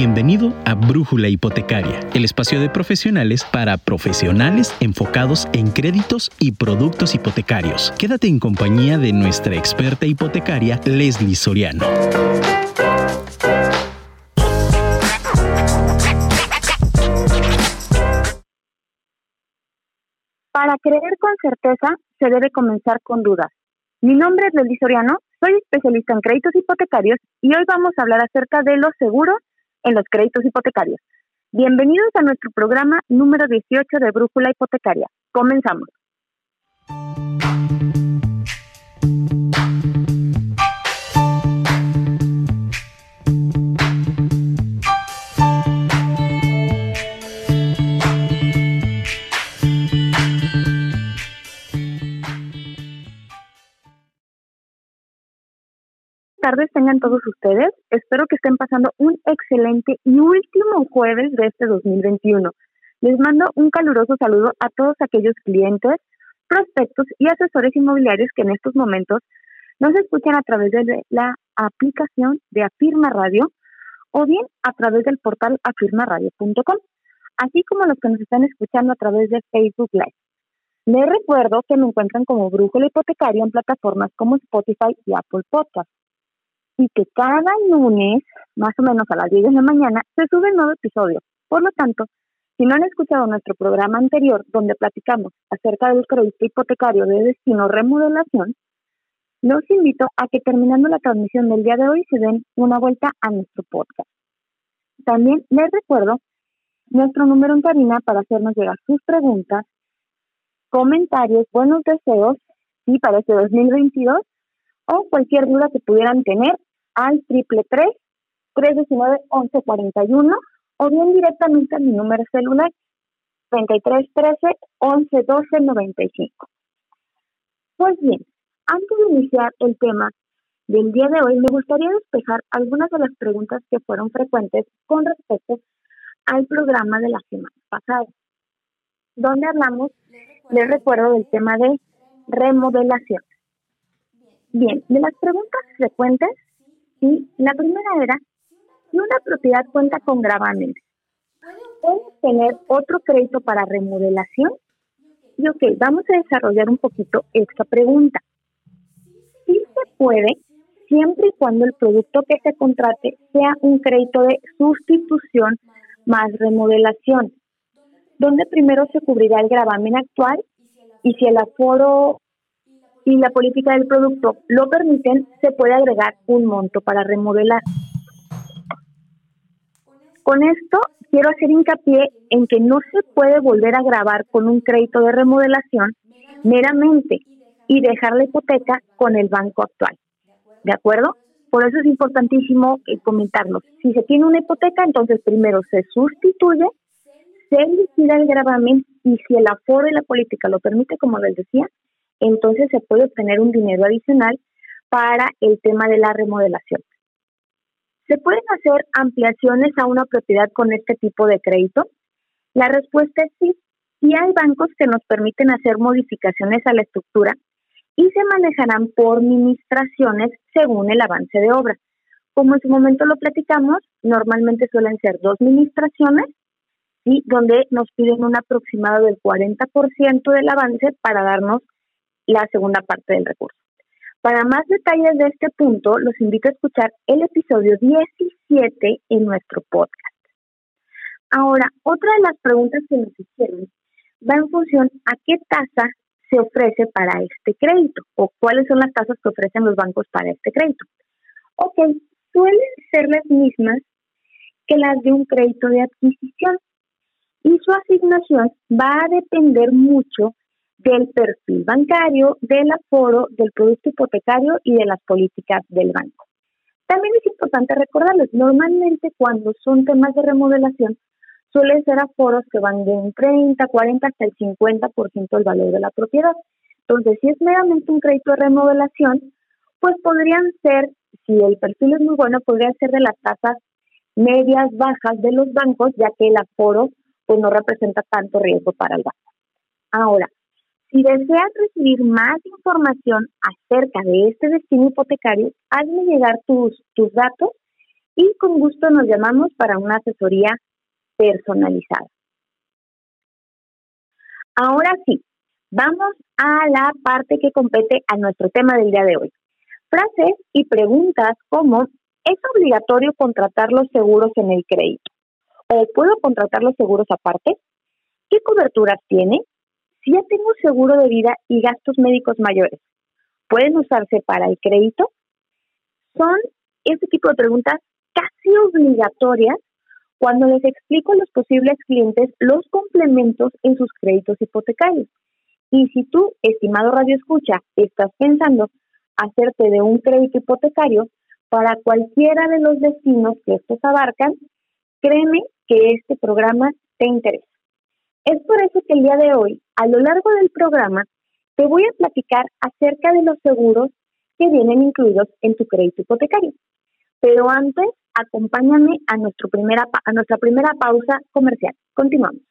Bienvenido a Brújula Hipotecaria, el espacio de profesionales para profesionales enfocados en créditos y productos hipotecarios. Quédate en compañía de nuestra experta hipotecaria, Leslie Soriano. Para creer con certeza, se debe comenzar con dudas. Mi nombre es Leslie Soriano, soy especialista en créditos hipotecarios y hoy vamos a hablar acerca de los seguros en los créditos hipotecarios. Bienvenidos a nuestro programa número 18 de Brújula Hipotecaria. Comenzamos. Tardes tengan todos ustedes. Espero que estén pasando un excelente y último jueves de este 2021. Les mando un caluroso saludo a todos aquellos clientes, prospectos y asesores inmobiliarios que en estos momentos nos escuchan a través de la aplicación de Afirma Radio o bien a través del portal afirmaradio.com, así como los que nos están escuchando a través de Facebook Live. Les recuerdo que me encuentran como Brújula Hipotecaria en plataformas como Spotify y Apple Podcasts y que cada lunes, más o menos a las 10 de la mañana, se sube nuevo episodio. Por lo tanto, si no han escuchado nuestro programa anterior donde platicamos acerca del crédito hipotecario de destino remodelación, los invito a que terminando la transmisión del día de hoy se den una vuelta a nuestro podcast. También les recuerdo nuestro número en cabina para hacernos llegar sus preguntas, comentarios, buenos deseos, y para este 2022 o cualquier duda que pudieran tener al triple tres 319 1141 o bien directamente a mi número celular 3313 1112 95. Pues bien, antes de iniciar el tema del día de hoy, me gustaría despejar algunas de las preguntas que fueron frecuentes con respecto al programa de la semana pasada, donde hablamos, les recuerdo, del tema de remodelación. Bien, de las preguntas frecuentes ¿sí? La primera era, si una propiedad cuenta con gravamen, ¿puedes tener otro crédito para remodelación? Y ok, vamos a desarrollar un poquito esta pregunta. Sí se puede, siempre y cuando el producto que se contrate sea un crédito de sustitución más remodelación, donde primero se cubrirá el gravamen actual y si el aforo y la política del producto lo permiten, se puede agregar un monto para remodelar. Con esto quiero hacer hincapié en que no se puede volver a grabar con un crédito de remodelación meramente y dejar la hipoteca con el banco actual. ¿De acuerdo? Por eso es importantísimo eh, comentarlo. Si se tiene una hipoteca, entonces primero se sustituye, se liquida el gravamen y si el aforo de la política lo permite, como les decía, entonces se puede obtener un dinero adicional para el tema de la remodelación. ¿Se pueden hacer ampliaciones a una propiedad con este tipo de crédito? La respuesta es sí. Y hay bancos que nos permiten hacer modificaciones a la estructura y se manejarán por administraciones según el avance de obra. Como en su momento lo platicamos, normalmente suelen ser dos administraciones, ¿sí? donde nos piden un aproximado del 40% del avance para darnos la segunda parte del recurso. Para más detalles de este punto, los invito a escuchar el episodio 17 en nuestro podcast. Ahora, otra de las preguntas que nos hicieron va en función a qué tasa se ofrece para este crédito o cuáles son las tasas que ofrecen los bancos para este crédito. Ok, suelen ser las mismas que las de un crédito de adquisición y su asignación va a depender mucho del perfil bancario, del aforo, del producto hipotecario y de las políticas del banco. También es importante recordarles, normalmente cuando son temas de remodelación, suelen ser aforos que van de un 30, 40 hasta el 50% del valor de la propiedad. Entonces, si es meramente un crédito de remodelación, pues podrían ser, si el perfil es muy bueno, podrían ser de las tasas medias, bajas de los bancos, ya que el aforo pues no representa tanto riesgo para el banco. Ahora, si deseas recibir más información acerca de este destino hipotecario, hazme llegar tus, tus datos y con gusto nos llamamos para una asesoría personalizada. Ahora sí, vamos a la parte que compete a nuestro tema del día de hoy. Frases y preguntas como ¿es obligatorio contratar los seguros en el crédito? ¿O puedo contratar los seguros aparte? ¿Qué coberturas tiene? Si ya tengo seguro de vida y gastos médicos mayores, ¿pueden usarse para el crédito? Son este tipo de preguntas casi obligatorias cuando les explico a los posibles clientes los complementos en sus créditos hipotecarios. Y si tú, estimado Radio Escucha, estás pensando hacerte de un crédito hipotecario para cualquiera de los destinos que estos abarcan, créeme que este programa te interesa. Es por eso que el día de hoy, a lo largo del programa, te voy a platicar acerca de los seguros que vienen incluidos en tu crédito hipotecario. Pero antes, acompáñame a, nuestra primera pausa comercial. Continuamos.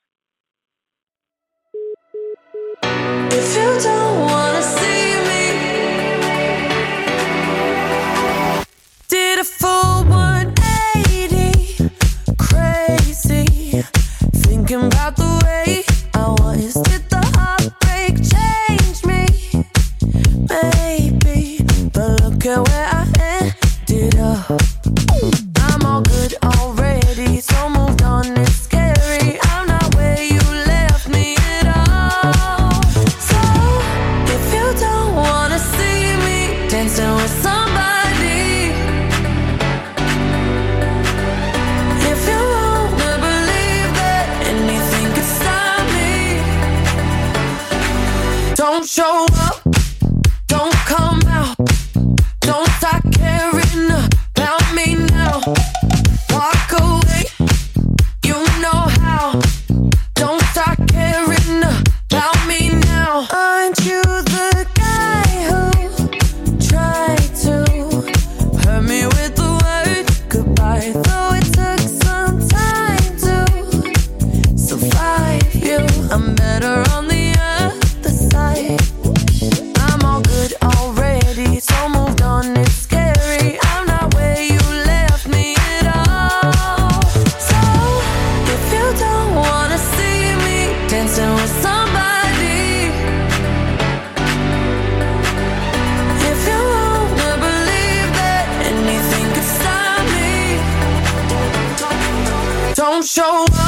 Show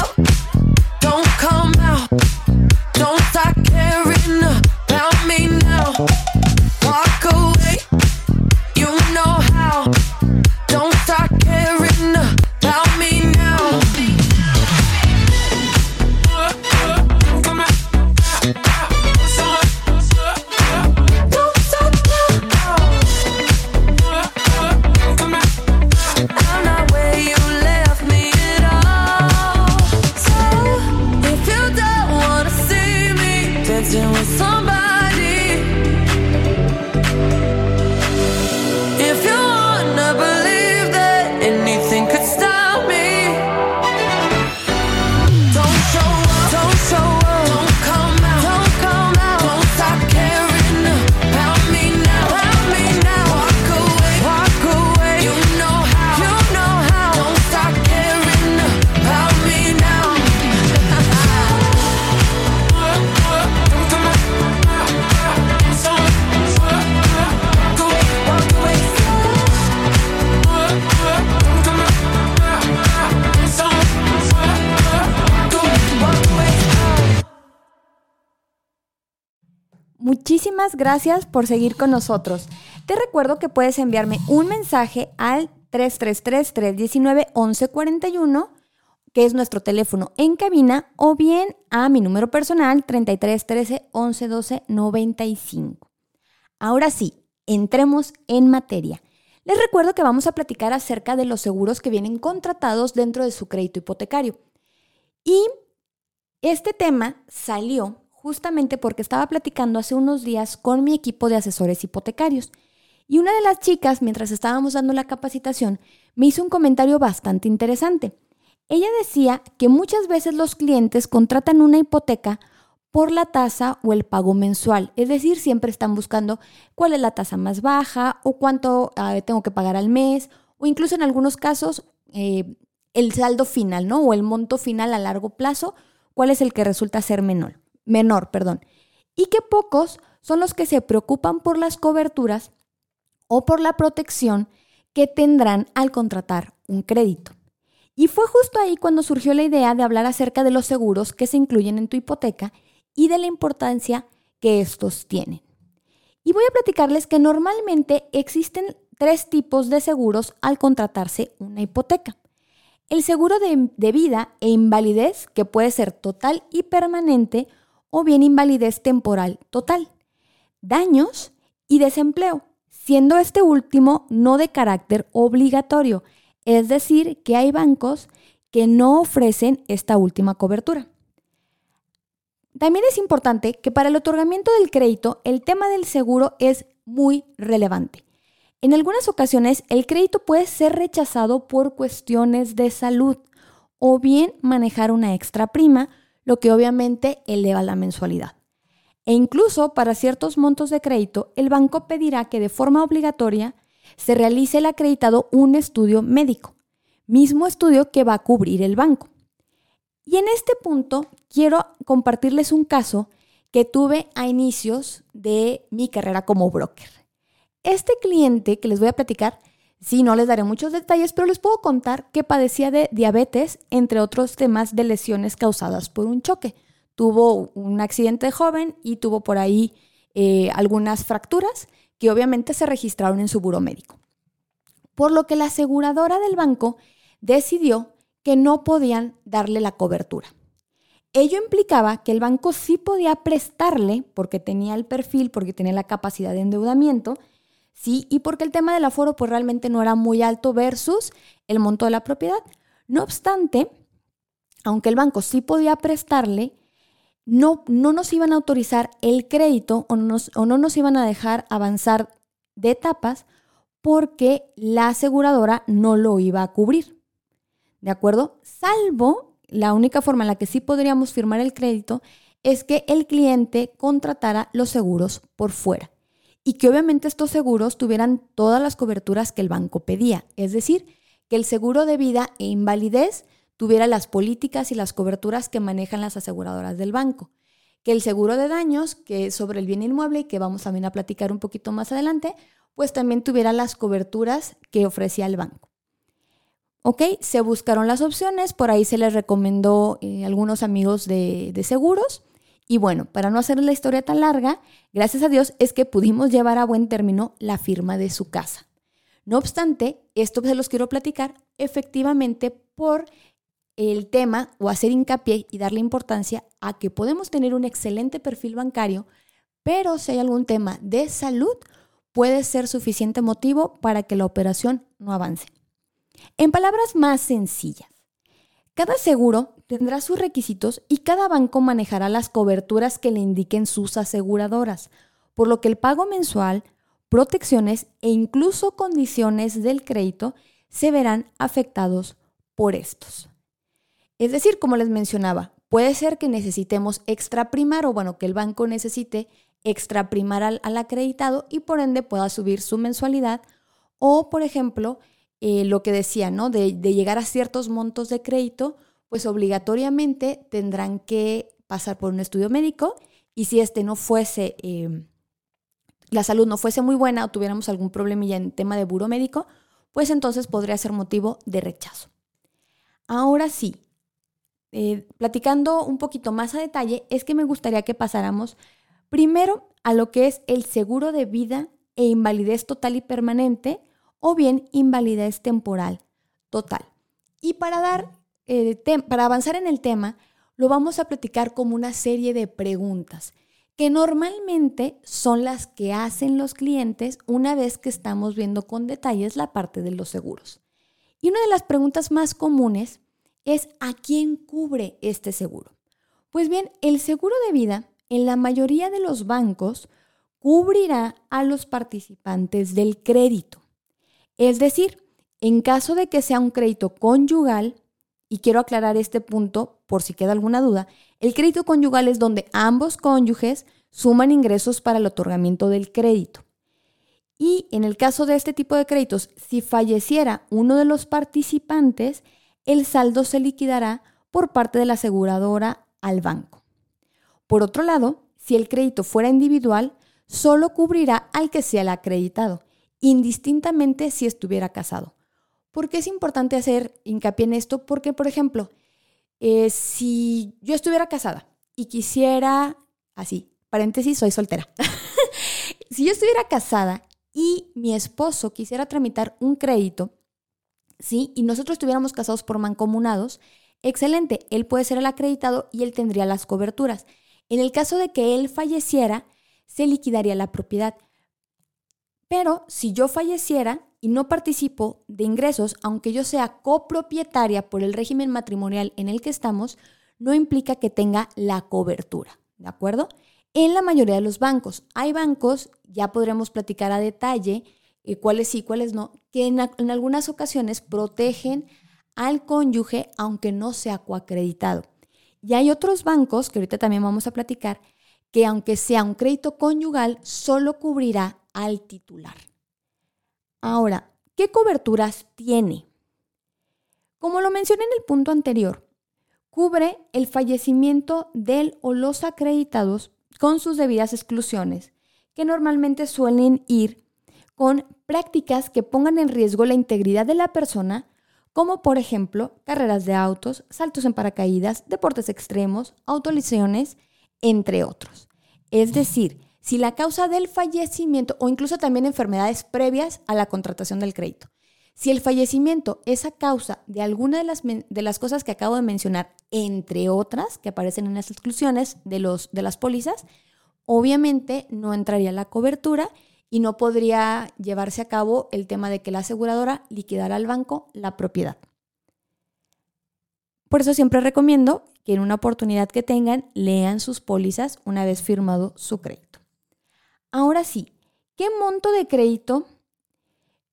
Muchísimas gracias por seguir con nosotros. Te recuerdo que puedes enviarme un mensaje al 333-319-1141, que es nuestro teléfono en cabina, o bien a mi número personal 3313 1112 95. Ahora sí, entremos en materia. Les recuerdo que vamos a platicar acerca de los seguros que vienen contratados dentro de su crédito hipotecario. Y este tema salió justamente porque estaba platicando hace unos días con mi equipo de asesores hipotecarios. Y una de las chicas, mientras estábamos dando la capacitación, me hizo un comentario bastante interesante. Ella decía que muchas veces los clientes contratan una hipoteca por la tasa o el pago mensual. Es decir, siempre están buscando cuál es la tasa más baja o cuánto ah, tengo que pagar al mes o incluso en algunos casos eh, el saldo final, ¿no? O el monto final a largo plazo, cuál es el que resulta ser menor, menor, perdón. Y que pocos son los que se preocupan por las coberturas o por la protección que tendrán al contratar un crédito. Y fue justo ahí cuando surgió la idea de hablar acerca de los seguros que se incluyen en tu hipoteca y de la importancia que estos tienen. Y voy a platicarles que normalmente existen tres tipos de seguros al contratarse una hipoteca. El seguro de, de, vida e invalidez, que puede ser total y permanente, o bien invalidez temporal total. Daños y desempleo, siendo este último no de carácter obligatorio, es decir, que hay bancos que no ofrecen esta última cobertura. También es importante que para el otorgamiento del crédito el tema del seguro es muy relevante. En algunas ocasiones el crédito puede ser rechazado por cuestiones de salud o bien manejar una extra prima, lo que obviamente eleva la mensualidad. E incluso para ciertos montos de crédito, el banco pedirá que de forma obligatoria se realice el acreditado un estudio médico, mismo estudio que va a cubrir el banco. Y en este punto quiero compartirles un caso que tuve a inicios de mi carrera como broker. Este cliente que les voy a platicar, sí, no les daré muchos detalles, pero les puedo contar que padecía de diabetes, entre otros temas de lesiones causadas por un choque. Tuvo un accidente joven y tuvo por ahí eh, algunas fracturas que obviamente se registraron en su buro médico. Por lo que la aseguradora del banco decidió que no podían darle la cobertura. Ello implicaba que el banco sí podía prestarle, porque tenía el perfil, porque tenía la capacidad de endeudamiento, sí, y porque el tema del aforo pues realmente no era muy alto versus el monto de la propiedad. No obstante, aunque el banco sí podía prestarle, no, no nos iban a autorizar el crédito o, o no nos iban a dejar avanzar de etapas porque la aseguradora no lo iba a cubrir. ¿De acuerdo? Salvo la única forma en la que sí podríamos firmar el crédito es que el cliente contratara los seguros por fuera y que obviamente estos seguros tuvieran todas las coberturas que el banco pedía, es decir, que el seguro de vida e invalidez tuviera las políticas y las coberturas que manejan las aseguradoras del banco. Que el seguro de daños, que es sobre el bien inmueble y que vamos también a platicar un poquito más adelante, pues también tuviera las coberturas que ofrecía el banco. Ok, se buscaron las opciones, por ahí se les recomendó eh, algunos amigos de, de seguros. Y bueno, para no hacer la historia tan larga, gracias a Dios es que pudimos llevar a buen término la firma de su casa. No obstante, esto se los quiero platicar efectivamente por el tema o hacer hincapié y darle importancia a que podemos tener un excelente perfil bancario, pero si hay algún tema de salud, puede ser suficiente motivo para que la operación no avance. En palabras más sencillas, cada seguro tendrá sus requisitos y cada banco manejará las coberturas que le indiquen sus aseguradoras, por lo que el pago mensual, protecciones e incluso condiciones del crédito se verán afectados por estos. Es decir, como les mencionaba, puede ser que necesitemos extraprimar o bueno, que el banco necesite extraprimar al, al acreditado y por ende pueda subir su mensualidad o, por ejemplo, eh, lo que decía, ¿no? De, llegar a ciertos montos de crédito, pues obligatoriamente tendrán que pasar por un estudio médico y si este no fuese, eh, la salud no fuese muy buena o tuviéramos algún problemilla en tema de buro médico, pues entonces podría ser motivo de rechazo. Ahora sí, eh, platicando un poquito más a detalle, es que me gustaría que pasáramos primero a lo que es el seguro de vida e invalidez total y permanente o bien invalidez temporal total. Y para, dar, para avanzar en el tema, lo vamos a platicar como una serie de preguntas que normalmente son las que hacen los clientes una vez que estamos viendo con detalles la parte de los seguros. Y una de las preguntas más comunes es ¿a quién cubre este seguro? Pues bien, el seguro de vida en la mayoría de los bancos cubrirá a los participantes del crédito. Es decir, en caso de que sea un crédito conyugal, y quiero aclarar este punto por si queda alguna duda, el crédito conyugal es donde ambos cónyuges suman ingresos para el otorgamiento del crédito. Y en el caso de este tipo de créditos, si falleciera uno de los participantes, el saldo se liquidará por parte de la aseguradora al banco. Por otro lado, si el crédito fuera individual, solo cubrirá al que sea el acreditado, indistintamente si estuviera casado. ¿Por qué es importante hacer hincapié en esto? Porque, por ejemplo, eh, si yo estuviera casada y quisiera, así, paréntesis, soy soltera. si yo estuviera casada y mi esposo quisiera tramitar un crédito, ¿sí? Y nosotros estuviéramos casados por mancomunados, excelente, él puede ser el acreditado y él tendría las coberturas. En el caso de que él falleciera, se liquidaría la propiedad. Pero si yo falleciera y no participo de ingresos, aunque yo sea copropietaria por el régimen matrimonial en el que estamos, no implica que tenga la cobertura, ¿de acuerdo? En la mayoría de los bancos. Hay bancos, ya podremos platicar a detalle, eh, cuáles sí, cuáles no, que en, en algunas ocasiones protegen al cónyuge aunque no sea coacreditado. Y hay otros bancos, que ahorita también vamos a platicar, que aunque sea un crédito conyugal, solo cubrirá al titular. Ahora, ¿qué coberturas tiene? Como lo mencioné en el punto anterior, cubre el fallecimiento del o los acreditados con sus debidas exclusiones, que normalmente suelen ir con prácticas que pongan en riesgo la integridad de la persona, como por ejemplo carreras de autos, saltos en paracaídas, deportes extremos, autolesiones, entre otros. Es decir, si la causa del fallecimiento o incluso también enfermedades previas a la contratación del crédito. Si el fallecimiento es a causa de alguna de las, de las cosas que acabo de mencionar, entre otras que aparecen en las exclusiones de, los, de las pólizas, obviamente no entraría la cobertura y no podría llevarse a cabo el tema de que la aseguradora liquidara al banco la propiedad. Por eso siempre recomiendo que en una oportunidad que tengan lean sus pólizas una vez firmado su crédito. Ahora sí, ¿qué monto de crédito,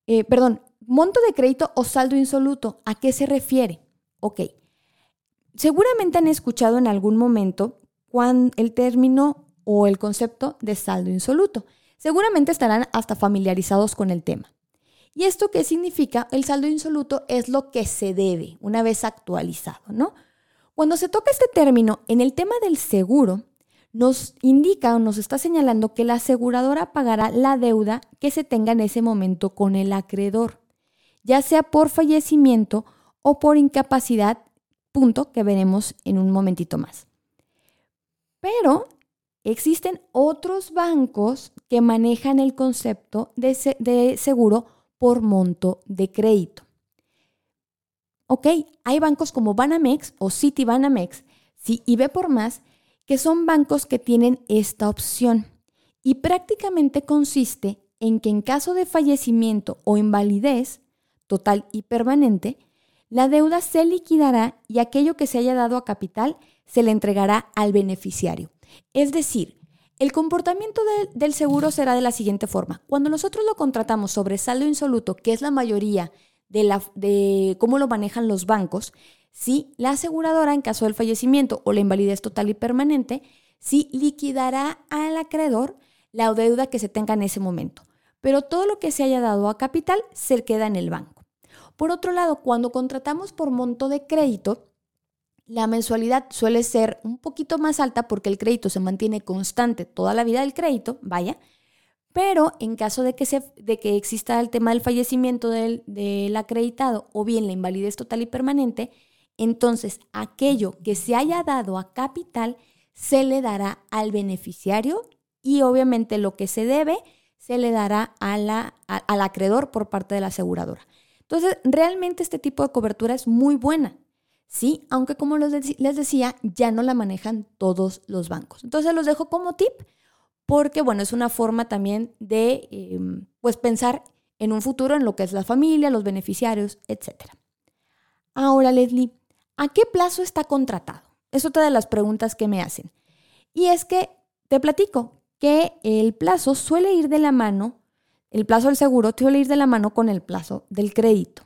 eh, perdón, monto de crédito o saldo insoluto, ¿a qué se refiere? Ok, seguramente han escuchado en algún momento el término o el concepto de saldo insoluto. Seguramente estarán hasta familiarizados con el tema. ¿Y esto qué significa? El saldo insoluto es lo que se debe una vez actualizado, ¿no? Cuando se toca este término en el tema del seguro, nos indica o nos está señalando que la aseguradora pagará la deuda que se tenga en ese momento con el acreedor, ya sea por fallecimiento o por incapacidad, punto que veremos en un momentito más. Pero Existen otros bancos que manejan el concepto de, seguro por monto de crédito. Ok, hay bancos como Banamex o City Banamex y B por más que son bancos que tienen esta opción y prácticamente consiste en que en caso de fallecimiento o invalidez total y permanente, la deuda se liquidará y aquello que se haya dado a capital se le entregará al beneficiario. Es decir, el comportamiento del seguro será de la siguiente forma. Cuando nosotros lo contratamos sobre saldo insoluto, que es la mayoría de, la, de cómo lo manejan los bancos, sí, la aseguradora, en caso del fallecimiento o la invalidez total y permanente, sí liquidará al acreedor la deuda que se tenga en ese momento. Pero todo lo que se haya dado a capital se queda en el banco. Por otro lado, cuando contratamos por monto de crédito, la mensualidad suele ser un poquito más alta porque el crédito se mantiene constante toda la vida del crédito, vaya, pero en caso de que, se, de que exista el tema del fallecimiento del, del acreditado o bien la invalidez total y permanente, entonces aquello que se haya dado a capital se le dará al beneficiario y obviamente lo que se debe se le dará a la, al acreedor por parte de la aseguradora. Entonces, realmente este tipo de cobertura es muy buena. ¿sí? Aunque como les decía, ya no la manejan todos los bancos. Entonces los dejo como tip porque, bueno, es una forma también de, em, pues, pensar en un futuro en lo que es la familia, los beneficiarios, etc. Ahora, Leslie, ¿a qué plazo está contratado? Es otra de las preguntas que me hacen. Y es que te platico que el plazo suele ir de la mano, el plazo del seguro suele ir de la mano con el plazo del crédito.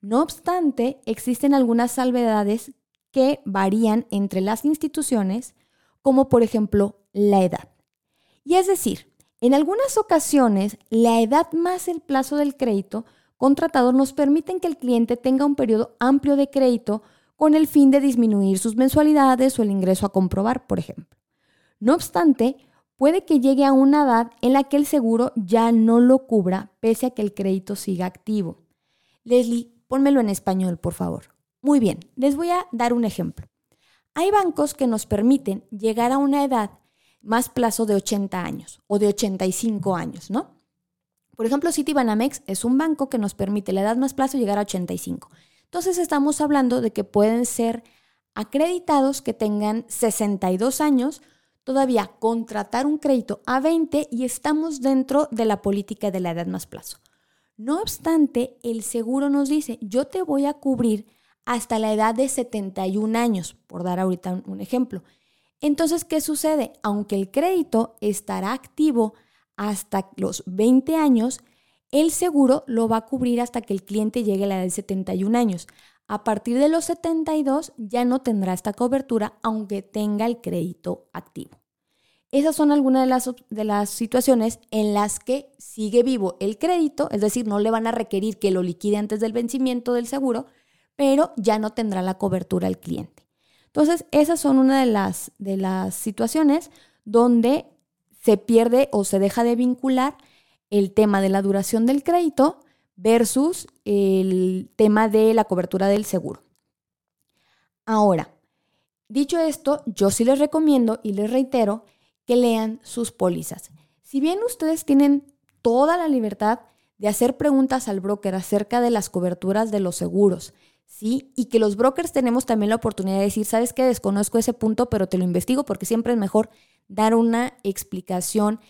No obstante, existen algunas salvedades que varían entre las instituciones, como por ejemplo la edad. Y es decir, En algunas ocasiones, la edad más el plazo del crédito contratado nos permiten que el cliente tenga un periodo amplio de crédito con el fin de disminuir sus mensualidades o el ingreso a comprobar, por ejemplo. No obstante, puede que llegue a una edad en la que el seguro ya no lo cubra pese a que el crédito siga activo. Leslie, pónmelo en español, por favor. Muy bien, les voy a dar un ejemplo. Hay bancos que nos permiten llegar a una edad más plazo de 80 años o de 85 años, ¿no? Por ejemplo, Citibanamex es un banco que nos permite la edad más plazo llegar a 85. Entonces estamos hablando de que pueden ser acreditados que tengan 62 años, todavía contratar un crédito a 20 y estamos dentro de la política de la edad más plazo. No obstante, el seguro nos dice, yo te voy a cubrir hasta la edad de 71 años, por dar ahorita un ejemplo. Entonces, ¿qué sucede? Aunque el crédito estará activo hasta los 20 años, el seguro lo va a cubrir hasta que el cliente llegue a la edad de 71 años. A partir de los 72 ya no tendrá esta cobertura aunque tenga el crédito activo. Esas son algunas de las, de las situaciones en las que sigue vivo el crédito, es decir, no le van a requerir que lo liquide antes del vencimiento del seguro, pero ya no tendrá la cobertura el cliente. Entonces, esas son una de las, de las situaciones donde se pierde o se deja de vincular el tema de la duración del crédito versus el tema de la cobertura del seguro. Ahora, dicho esto, yo sí les recomiendo y les reitero que lean sus pólizas. Si bien ustedes tienen toda la libertad de hacer preguntas al broker acerca de las coberturas de los seguros, ¿sí? Y que los brokers tenemos también la oportunidad de decir, sabes que desconozco ese punto, pero te lo investigo porque siempre es mejor dar una explicación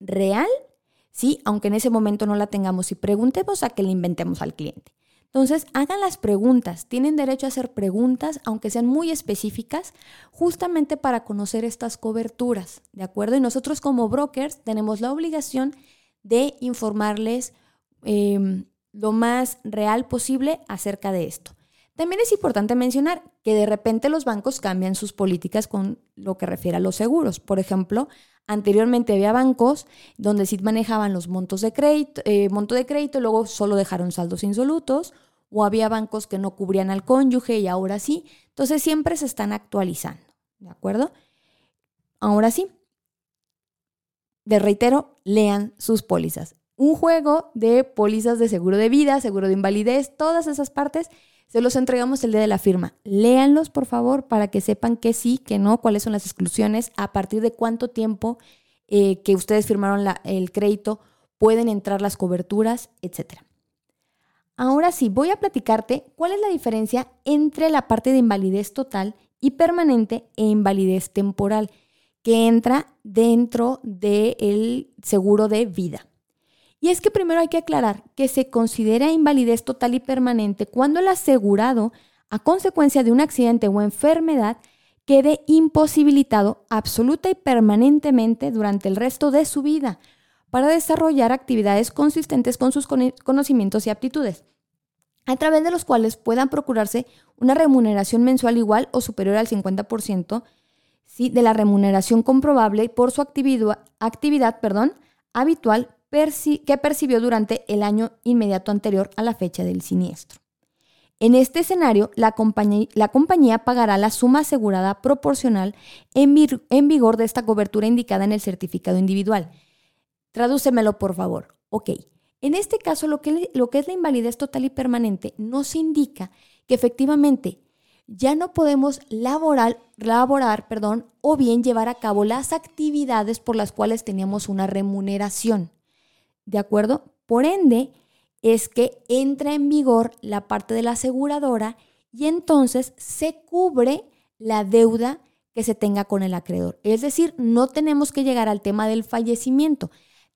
real, ¿sí? Aunque en ese momento no la tengamos y preguntemos a que le inventemos al cliente. Entonces, hagan las preguntas. Tienen derecho a hacer preguntas, aunque sean muy específicas, justamente para conocer estas coberturas, ¿de acuerdo? Y nosotros como brokers tenemos la obligación de informarles em, lo más real posible acerca de esto. También es importante mencionar que de repente los bancos cambian sus políticas con lo que refiere a los seguros. Por ejemplo, anteriormente había bancos donde sí manejaban los montos de crédito, eh, monto de crédito luego solo dejaron saldos insolutos, o había bancos que no cubrían al cónyuge y ahora sí. Entonces siempre se están actualizando, ¿de acuerdo? Ahora sí, de reitero, lean sus pólizas. Un juego de pólizas de seguro de vida, seguro de invalidez, todas esas partes se los entregamos el día de la firma. Léanlos, por favor, para que sepan que sí, que no, cuáles son las exclusiones, a partir de cuánto tiempo eh, que ustedes firmaron el crédito pueden entrar las coberturas, etc. Ahora sí, voy a platicarte cuál es la diferencia entre la parte de invalidez total y permanente e invalidez temporal que entra dentro del seguro de vida. Y es que primero hay que aclarar que se considera invalidez total y permanente cuando el asegurado, a consecuencia de un accidente o enfermedad, quede imposibilitado absoluta y permanentemente durante el resto de su vida para desarrollar actividades consistentes con sus conocimientos y aptitudes, a través de los cuales puedan procurarse una remuneración mensual igual o superior al 50% de la remuneración comprobable por su actividad, habitual que percibió durante el año inmediato anterior a la fecha del siniestro. En este escenario, la compañía, pagará la suma asegurada proporcional en, vigor de esta cobertura indicada en el certificado individual. Tradúcemelo, por favor. Ok. En este caso, lo que, lo que es la invalidez total y permanente nos indica que efectivamente ya no podemos laborar, laborar perdón, o bien llevar a cabo las actividades por las cuales teníamos una remuneración. ¿De acuerdo? Por ende, es que entra en vigor la parte de la aseguradora y entonces se cubre la deuda que se tenga con el acreedor. Es decir, no tenemos que llegar al tema del fallecimiento.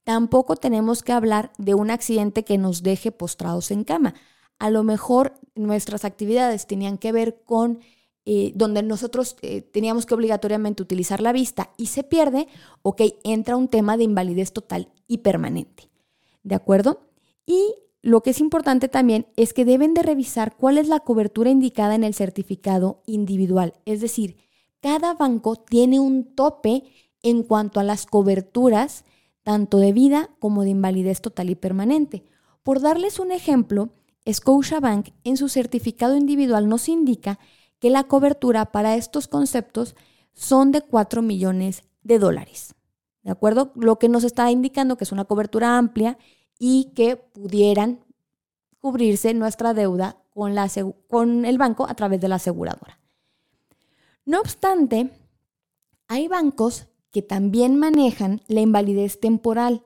Tampoco tenemos que hablar de un accidente que nos deje postrados en cama. A lo mejor nuestras actividades tenían que ver con eh, donde nosotros eh, teníamos que obligatoriamente utilizar la vista y se pierde, ok, entra un tema de invalidez total y permanente. ¿De acuerdo? Y lo que es importante también es que deben de revisar cuál es la cobertura indicada en el certificado individual. Es decir, cada banco tiene un tope en cuanto a las coberturas, tanto de vida como de invalidez total y permanente. Por darles un ejemplo, Scotiabank en su certificado individual nos indica que la cobertura para estos conceptos son de 4 millones de dólares. ¿De acuerdo? Lo que nos está indicando que es una cobertura amplia y que pudieran cubrirse nuestra deuda con, el banco a través de la aseguradora. No obstante, hay bancos que también manejan la invalidez temporal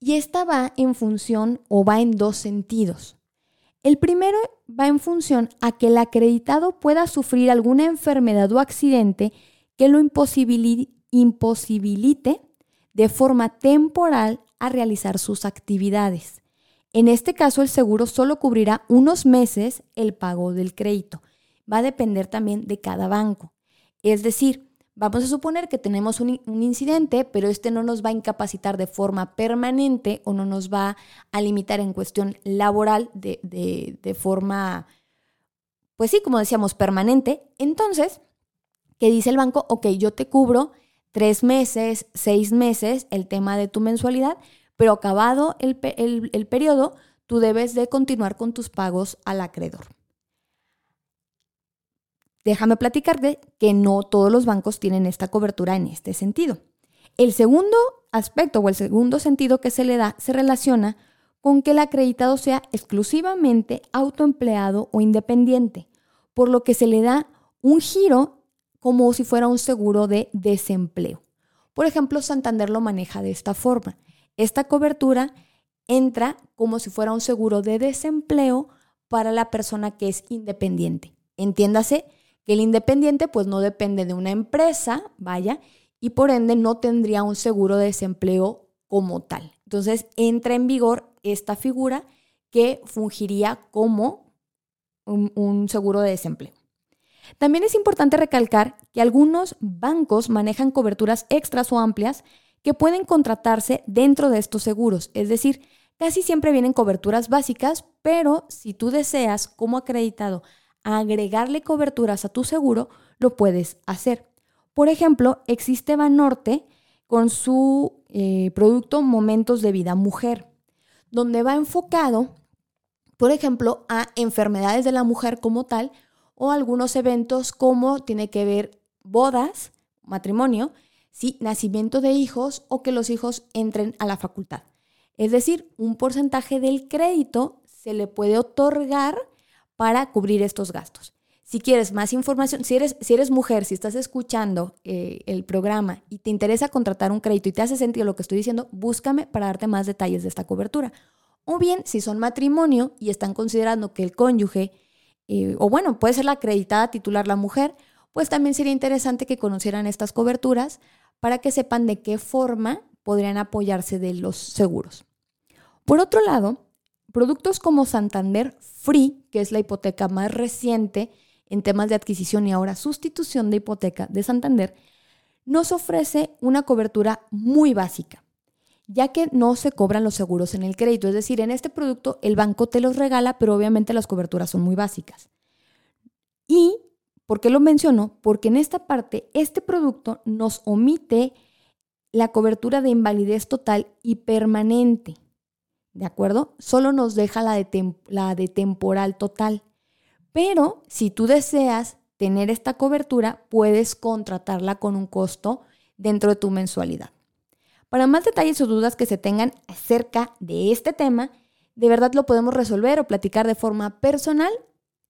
y esta va en función o va en dos sentidos. El primero va en función a que el acreditado pueda sufrir alguna enfermedad o accidente que lo imposibilite de forma temporal a realizar sus actividades. En este caso, el seguro solo cubrirá unos meses el pago del crédito. Va a depender también de cada banco. Es decir, vamos a suponer que tenemos un, incidente, pero este no nos va a incapacitar de forma permanente o no nos va a limitar en cuestión laboral de, de forma, pues sí, como decíamos, permanente. Entonces, ¿qué dice el banco? Ok, yo te cubro tres meses, seis meses el tema de tu mensualidad, pero acabado el, periodo, tú debes de continuar con tus pagos al acreedor. Déjame platicarte que no todos los bancos tienen esta cobertura en este sentido. El segundo aspecto o el segundo sentido que se le da se relaciona con que el acreditado sea exclusivamente autoempleado o independiente, por lo que se le da un giro como si fuera un seguro de desempleo. Por ejemplo, Santander lo maneja de esta forma. Esta cobertura entra como si fuera un seguro de desempleo para la persona que es independiente. Entiéndase que el independiente pues no depende de una empresa, vaya, y por ende no tendría un seguro de desempleo como tal. Entonces entra en vigor esta figura que fungiría como un, un seguro de desempleo. También es importante recalcar que algunos bancos manejan coberturas extras o amplias que pueden contratarse dentro de estos seguros. Es decir, casi siempre vienen coberturas básicas, pero si tú deseas como acreditado agregarle coberturas a tu seguro, lo puedes hacer. Por ejemplo, existe Banorte con su eh, producto Momentos de Vida Mujer, donde va enfocado, por ejemplo, a enfermedades de la mujer como tal o algunos eventos como tiene que ver bodas, matrimonio, ¿sí? nacimiento de hijos o que los hijos entren a la facultad. Es decir, un porcentaje del crédito se le puede otorgar para cubrir estos gastos. Si quieres más información, si eres, si eres mujer, si estás escuchando eh, el programa y te interesa contratar un crédito y te hace sentido lo que estoy diciendo, búscame para darte más detalles de esta cobertura. O bien, si son matrimonio y están considerando que el cónyuge, eh, o bueno, puede ser la acreditada titular la mujer, pues también sería interesante que conocieran estas coberturas para que sepan de qué forma podrían apoyarse de los seguros. Por otro lado, productos como Santander Free, que es la hipoteca más reciente en temas de adquisición y ahora sustitución de hipoteca de Santander, nos ofrece una cobertura muy básica, ya que no se cobran los seguros en el crédito. Es decir, en este producto el banco te los regala, pero obviamente las coberturas son muy básicas. Y ¿Por qué lo menciono? Porque en esta parte este producto nos omite la cobertura de invalidez total y permanente. ¿De acuerdo? Solo nos deja la de, la de temporal total. Pero si tú deseas tener esta cobertura, puedes contratarla con un costo dentro de tu mensualidad. Para más detalles o dudas que se tengan acerca de este tema, de verdad lo podemos resolver o platicar de forma personal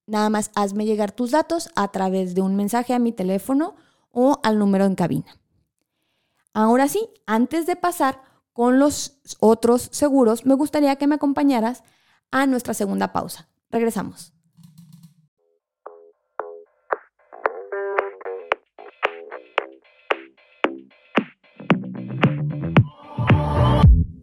Nada más hazme llegar tus datos a través de un mensaje a mi teléfono o al número en cabina. Ahora sí, antes de pasar con los otros seguros, me gustaría que me acompañaras a nuestra segunda pausa. Regresamos.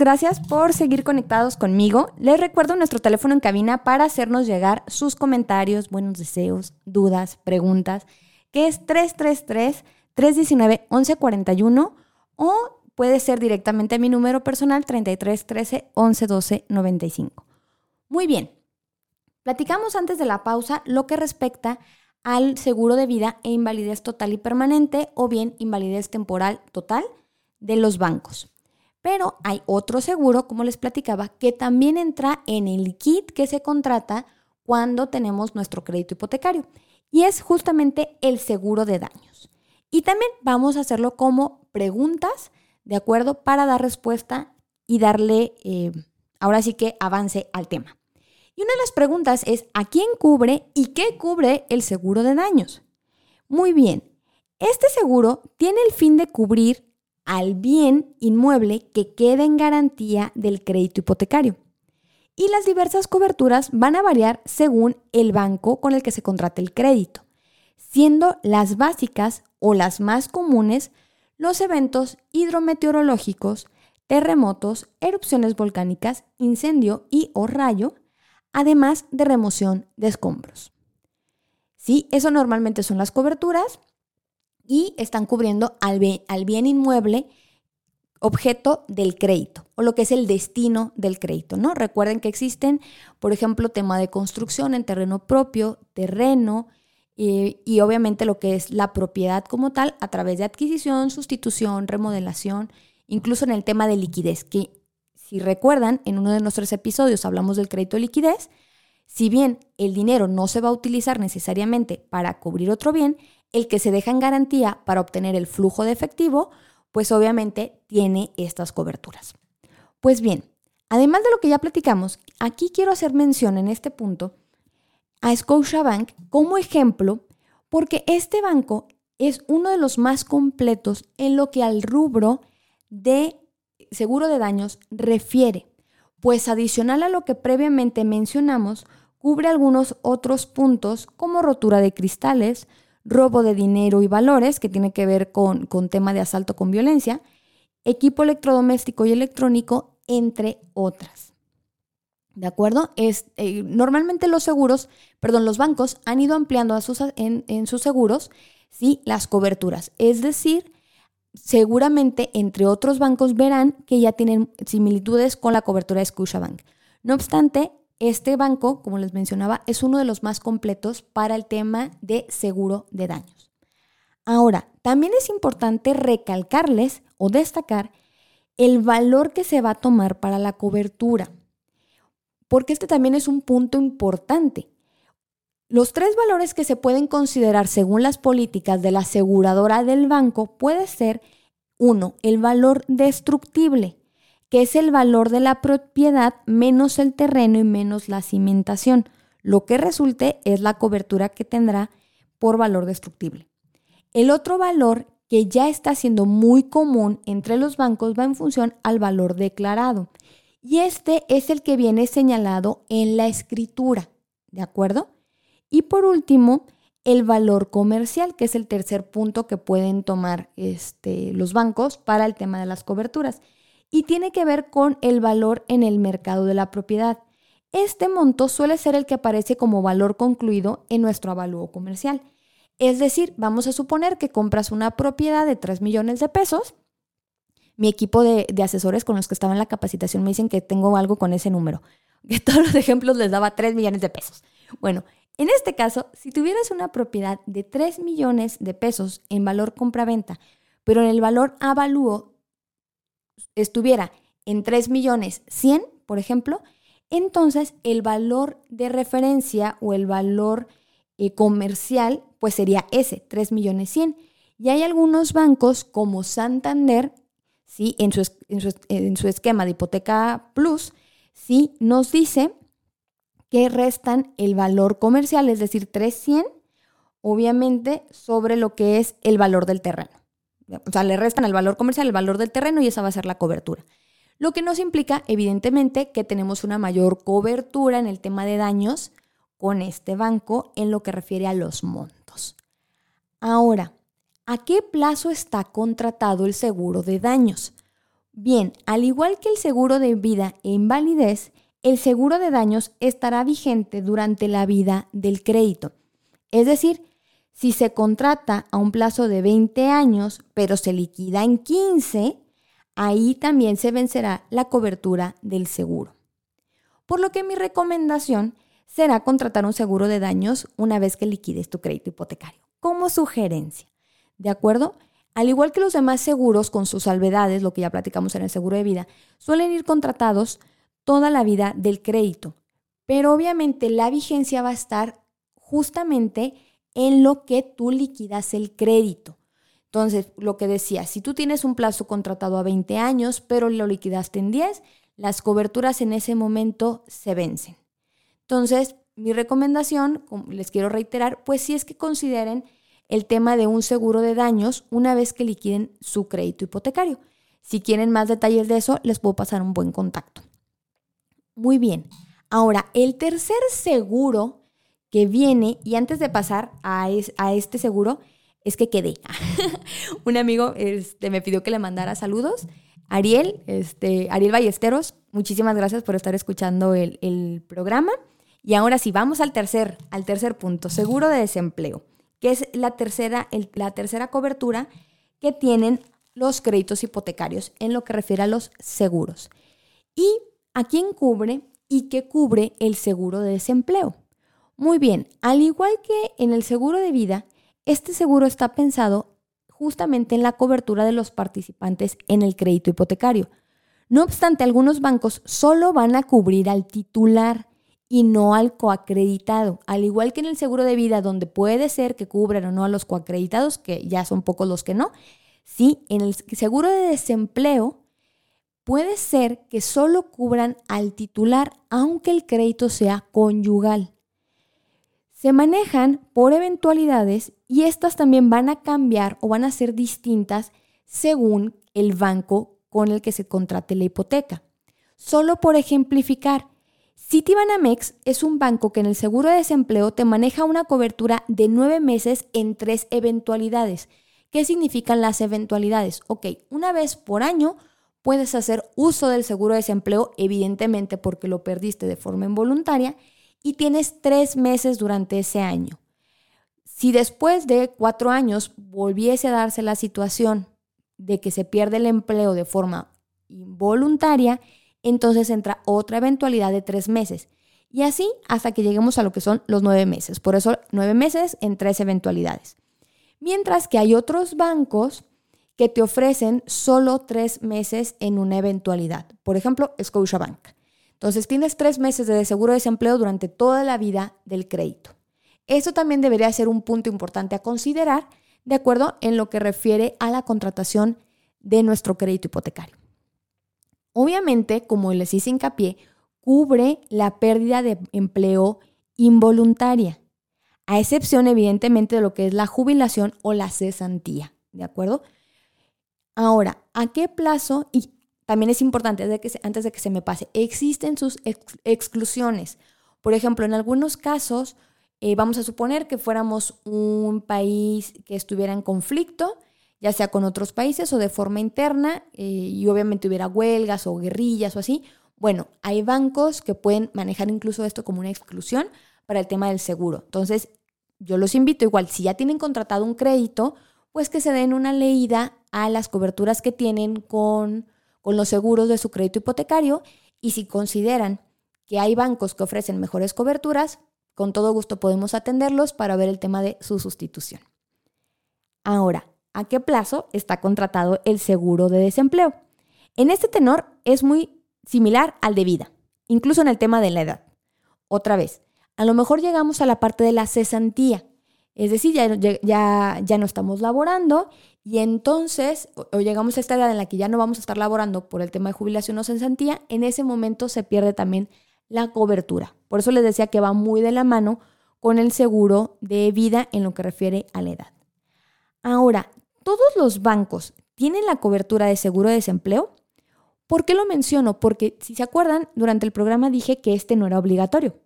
gracias por seguir conectados conmigo. Les recuerdo nuestro teléfono en cabina para hacernos llegar sus comentarios, buenos deseos, dudas, preguntas, que es 333-319-1141 o puede ser directamente a mi número personal 33 13 11 12 95. Muy bien. Platicamos antes de la pausa lo que respecta al seguro de vida e invalidez total y permanente o bien invalidez temporal total de los bancos. Pero hay otro seguro, como les platicaba, que también entra en el kit que se contrata cuando tenemos nuestro crédito hipotecario. Y es justamente el seguro de daños. Y también vamos a hacerlo como preguntas, ¿de acuerdo? Para dar respuesta y darle, eh, ahora sí que avance al tema. Y una de las preguntas es, ¿a quién cubre y qué cubre el seguro de daños? Muy bien, este seguro tiene el fin de cubrir al bien inmueble que quede en garantía del crédito hipotecario. Y las diversas coberturas van a variar según el banco con el que se contrate el crédito, siendo las básicas o las más comunes los eventos hidrometeorológicos, terremotos, erupciones volcánicas, incendio y o rayo, además de remoción de escombros. Sí, eso normalmente son las coberturas y están cubriendo al bien, inmueble objeto del crédito o lo que es el destino del crédito, ¿no? Recuerden que existen, por ejemplo, tema de construcción en terreno propio, terreno eh, y obviamente lo que es la propiedad como tal a través de adquisición, sustitución, remodelación, incluso en el tema de liquidez, que si recuerdan, en uno de nuestros episodios hablamos del crédito de liquidez, si bien el dinero no se va a utilizar necesariamente para cubrir otro bien, el que se deja en garantía para obtener el flujo de efectivo, pues obviamente tiene estas coberturas. Pues bien, además de lo que ya platicamos, aquí quiero hacer mención en este punto a Scotiabank como ejemplo, porque este banco es uno de los más completos en lo que al rubro de seguro de daños refiere, pues adicional a lo que previamente mencionamos, cubre algunos otros puntos como rotura de cristales, robo de dinero y valores, que tiene que ver con, con tema de asalto con violencia, equipo electrodoméstico y electrónico, entre otras. ¿De acuerdo? Es, eh, normalmente los seguros, perdón, los bancos han ido ampliando a sus, en, en sus seguros ¿sí? las coberturas. Es decir, seguramente entre otros bancos verán que ya tienen similitudes con la cobertura de Scotiabank. No obstante, este banco, como les mencionaba, es uno de los más completos para el tema de seguro de daños. Ahora, también es importante recalcarles o destacar el valor que se va a tomar para la cobertura. porque este también es un punto importante. Los tres valores que se pueden considerar según las políticas de la aseguradora del banco puede ser, uno, el valor destructible, que es el valor de la propiedad menos el terreno y menos la cimentación. Lo que resulte es la cobertura que tendrá por valor destructible. El otro valor que ya está siendo muy común entre los bancos va en función al valor declarado. Y este es el que viene señalado en la escritura, ¿de acuerdo? Y por último, el valor comercial, que es el tercer punto que pueden tomar este, los bancos para el tema de las coberturas. Y tiene que ver con el valor en el mercado de la propiedad. Este monto suele ser el que aparece como valor concluido en nuestro avalúo comercial. Es decir, vamos a suponer que compras una propiedad de 3 millones de pesos. Mi equipo de, asesores con los que estaba en la capacitación me dicen que tengo algo con ese número, que todos los ejemplos les daba 3 millones de pesos. Bueno, en este caso, si tuvieras una propiedad de 3 millones de pesos en valor compra-venta, pero en el valor avalúo estuviera en 3 millones 100, por ejemplo, entonces el valor de referencia o el valor eh, comercial pues sería ese, 3 millones 100. Y hay algunos bancos como Santander, ¿sí? en, su, en, su, en su esquema de hipoteca plus, ¿sí? nos dice que restan el valor comercial, es decir, 300, obviamente, sobre lo que es el valor del terreno. O sea, le restan el valor comercial, el valor del terreno y esa va a ser la cobertura. Lo que nos implica, evidentemente, que tenemos una mayor cobertura en el tema de daños con este banco en lo que refiere a los montos. Ahora, ¿a qué plazo está contratado el seguro de daños? Bien, al igual que el seguro de vida e invalidez, el seguro de daños estará vigente durante la vida del crédito. Es decir, si se contrata a un plazo de 20 años, pero se liquida en 15, ahí también se vencerá la cobertura del seguro. Por lo que mi recomendación será contratar un seguro de daños una vez que liquides tu crédito hipotecario, como sugerencia. ¿De acuerdo? Al igual que los demás seguros con sus salvedades, lo que ya platicamos en el seguro de vida, suelen ir contratados toda la vida del crédito. Pero obviamente la vigencia va a estar justamente en lo que tú liquidas el crédito. Entonces, lo que decía, si tú tienes un plazo contratado a 20 años, pero lo liquidaste en 10, las coberturas en ese momento se vencen. Entonces, mi recomendación, les quiero reiterar, pues sí es que consideren el tema de un seguro de daños una vez que liquiden su crédito hipotecario. Si quieren más detalles de eso, les puedo pasar un buen contacto. Muy bien. Ahora, el tercer seguro que viene, y antes de pasar a, este seguro, es que quedé. Un amigo este, me pidió que le mandara saludos. Ariel, este, Ariel Ballesteros, muchísimas gracias por estar escuchando el, programa. Y ahora sí, vamos al tercer, al tercer punto, seguro de desempleo, que es la tercera, la tercera cobertura que tienen los créditos hipotecarios en lo que refiere a los seguros. Y ¿A quién cubre y qué cubre el seguro de desempleo? Muy bien, al igual que en el seguro de vida, este seguro está pensado justamente en la cobertura de los participantes en el crédito hipotecario. No obstante, algunos bancos solo van a cubrir al titular y no al coacreditado, al igual que en el seguro de vida, donde puede ser que cubran o no a los coacreditados, que ya son pocos los que no. Sí, en el seguro de desempleo puede ser que solo cubran al titular aunque el crédito sea conyugal. Se manejan por eventualidades y estas también van a cambiar o van a ser distintas según el banco con el que se contrate la hipoteca. Solo por ejemplificar, Citibanamex es un banco que en el seguro de desempleo te maneja una cobertura de nueve meses en tres eventualidades. ¿Qué significan las eventualidades? Ok, una vez por año Puedes hacer uso del seguro de desempleo, evidentemente porque lo perdiste de forma involuntaria, y tienes tres meses durante ese año. Si después de cuatro años volviese a darse la situación de que se pierde el empleo de forma involuntaria, entonces entra otra eventualidad de tres meses. Y así hasta que lleguemos a lo que son los nueve meses. Por eso nueve meses en tres eventualidades. Mientras que hay otros bancos que te ofrecen solo tres meses en una eventualidad. Por ejemplo, Scotiabank. Entonces tienes tres meses de seguro de desempleo durante toda la vida del crédito. Esto también debería ser un punto importante a considerar, de acuerdo en lo que refiere a la contratación de nuestro crédito hipotecario. Obviamente, como les hice hincapié, cubre la pérdida de empleo involuntaria, a excepción evidentemente de lo que es la jubilación o la cesantía, ¿de acuerdo? Ahora, ¿a qué plazo? Y también es importante, antes de que se me pase, existen sus exclusiones. Por ejemplo, en algunos casos, eh, vamos a suponer que fuéramos un país que estuviera en conflicto, ya sea con otros países o de forma interna, eh, y obviamente hubiera huelgas o guerrillas o así. Bueno, hay bancos que pueden manejar incluso esto como una exclusión para el tema del seguro. Entonces, yo los invito igual, si ya tienen contratado un crédito, pues que se den una leída a las coberturas que tienen con, con los seguros de su crédito hipotecario y si consideran que hay bancos que ofrecen mejores coberturas, con todo gusto podemos atenderlos para ver el tema de su sustitución. Ahora, ¿a qué plazo está contratado el seguro de desempleo? En este tenor es muy similar al de vida, incluso en el tema de la edad. Otra vez, a lo mejor llegamos a la parte de la cesantía, es decir, ya, ya, no estamos laborando y entonces, o, llegamos a esta edad en la que ya no vamos a estar laborando por el tema de jubilación o cesantía, en ese momento se pierde también la cobertura. Por eso les decía que va muy de la mano con el seguro de vida en lo que refiere a la edad. Ahora, ¿todos los bancos tienen la cobertura de seguro de desempleo? ¿Por qué lo menciono? Porque si se acuerdan, durante el programa dije que este no era obligatorio.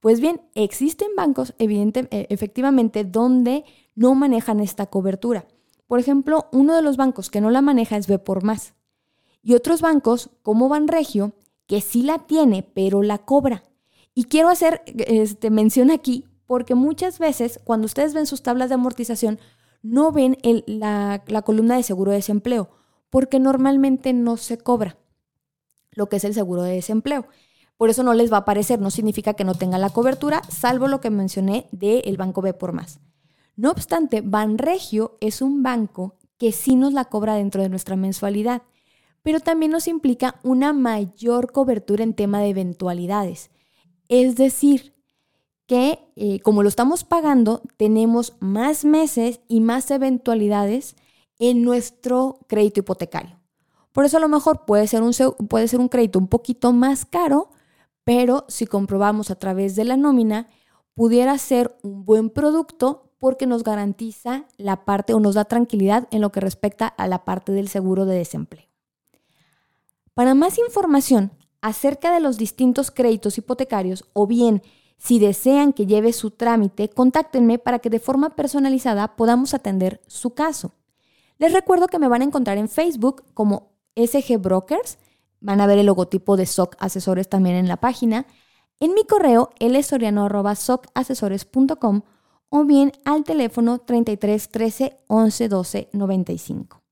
Pues bien, existen bancos, eh, efectivamente, donde no manejan esta cobertura. Por ejemplo, uno de los bancos que no la maneja es B por más. Y otros bancos, como Banregio, que sí la tiene, pero la cobra. Y quiero hacer este, mención aquí porque muchas veces cuando ustedes ven sus tablas de amortización, no ven la, columna de seguro de desempleo, porque normalmente no se cobra lo que es el seguro de desempleo. Por eso no les va a aparecer, no significa que no tenga la cobertura, salvo lo que mencioné del Banco B por más. No obstante, Banregio es un banco que sí nos la cobra dentro de nuestra mensualidad pero también nos implica una mayor cobertura en tema de eventualidades. Es decir, que eh, como lo estamos pagando, tenemos más meses y más eventualidades en nuestro crédito hipotecario. Por eso a lo mejor puede ser un, puede ser un crédito un poquito más caro, pero si comprobamos a través de la nómina, pudiera ser un buen producto porque nos garantiza la parte o nos da tranquilidad en lo que respecta a la parte del seguro de desempleo. Para más información acerca de los distintos créditos hipotecarios o bien si desean que lleve su trámite, contáctenme para que de forma personalizada podamos atender su caso. Les recuerdo que me van a encontrar en Facebook como SG Brokers, van a ver el logotipo de SOC Asesores también en la página, en mi correo lsoriano.socasesores.com o bien al teléfono 33 13 11 12 95.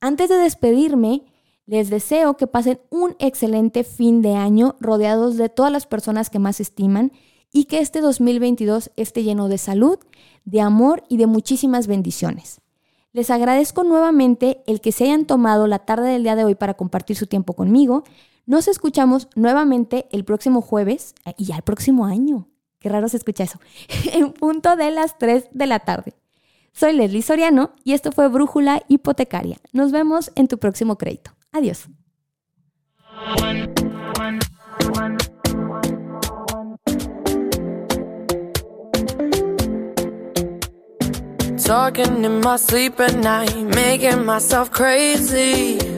Antes de despedirme, les deseo que pasen un excelente fin de año rodeados de todas las personas que más estiman y que este 2022 esté lleno de salud, de amor y de muchísimas bendiciones. Les agradezco nuevamente el que se hayan tomado la tarde del día de hoy para compartir su tiempo conmigo. Nos escuchamos nuevamente el próximo jueves eh, y ya el próximo año. Qué raro se escucha eso. en punto de las 3 de la tarde. Soy Leslie Soriano y esto fue Brújula Hipotecaria. Nos vemos en tu próximo crédito. Adiós. Talking in my sleep at night, making myself crazy.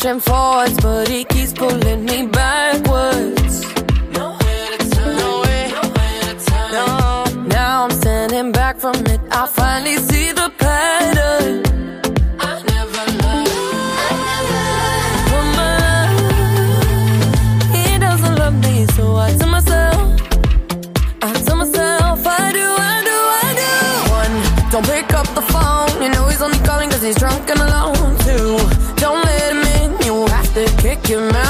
pushing forwards, but he keeps pulling. your mouth.